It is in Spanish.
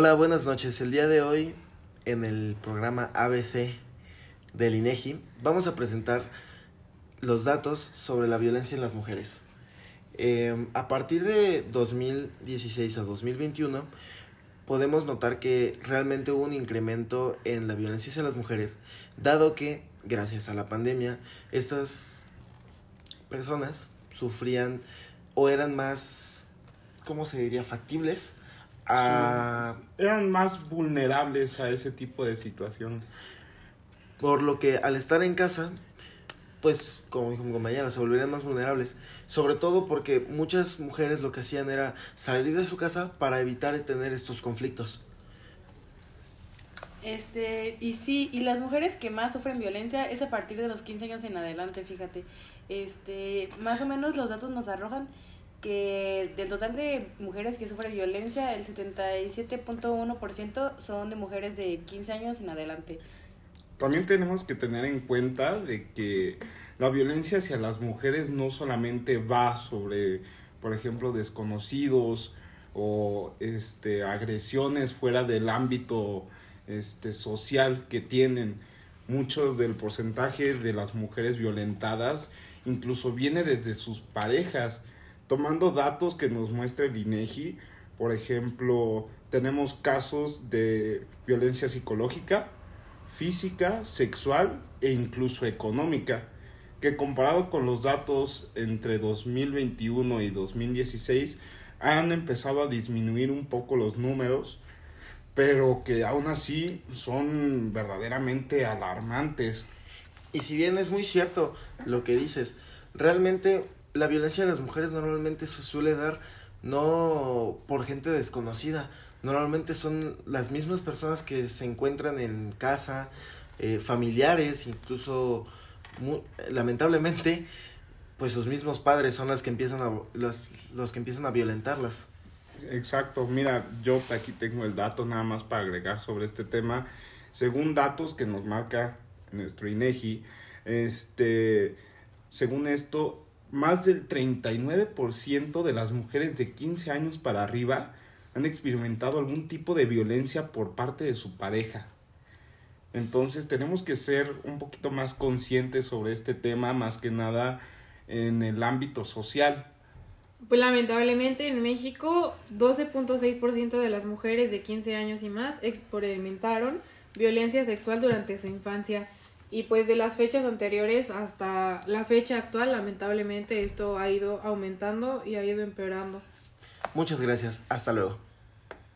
Hola, buenas noches. El día de hoy, en el programa ABC del INEGI, vamos a presentar los datos sobre la violencia en las mujeres. Eh, a partir de 2016 a 2021, podemos notar que realmente hubo un incremento en la violencia hacia las mujeres, dado que, gracias a la pandemia, estas personas sufrían o eran más, ¿cómo se diría?, factibles a... Eran más vulnerables a ese tipo de situación. Por lo que al estar en casa, pues, como dijo mi compañera, se volverían más vulnerables. Sobre todo porque muchas mujeres lo que hacían era salir de su casa para evitar tener estos conflictos. Este, y sí, y las mujeres que más sufren violencia es a partir de los 15 años en adelante, fíjate. Este, más o menos los datos nos arrojan que del total de mujeres que sufren violencia, el 77.1% son de mujeres de 15 años en adelante. También tenemos que tener en cuenta de que la violencia hacia las mujeres no solamente va sobre, por ejemplo, desconocidos o este agresiones fuera del ámbito este social que tienen mucho del porcentaje de las mujeres violentadas incluso viene desde sus parejas tomando datos que nos muestra el INEGI por ejemplo tenemos casos de violencia psicológica física sexual e incluso económica que comparado con los datos entre 2021 y 2016 han empezado a disminuir un poco los números pero que aún así son verdaderamente alarmantes. Y si bien es muy cierto lo que dices, realmente la violencia de las mujeres normalmente se suele dar no por gente desconocida, normalmente son las mismas personas que se encuentran en casa, eh, familiares, incluso lamentablemente, pues sus mismos padres son las que empiezan a, los, los que empiezan a violentarlas. Exacto, mira, yo aquí tengo el dato nada más para agregar sobre este tema. Según datos que nos marca nuestro INEGI, este, según esto, más del 39% de las mujeres de 15 años para arriba han experimentado algún tipo de violencia por parte de su pareja. Entonces tenemos que ser un poquito más conscientes sobre este tema, más que nada en el ámbito social pues lamentablemente en México 12.6% de las mujeres de 15 años y más experimentaron violencia sexual durante su infancia. Y pues de las fechas anteriores hasta la fecha actual, lamentablemente esto ha ido aumentando y ha ido empeorando. Muchas gracias. Hasta luego.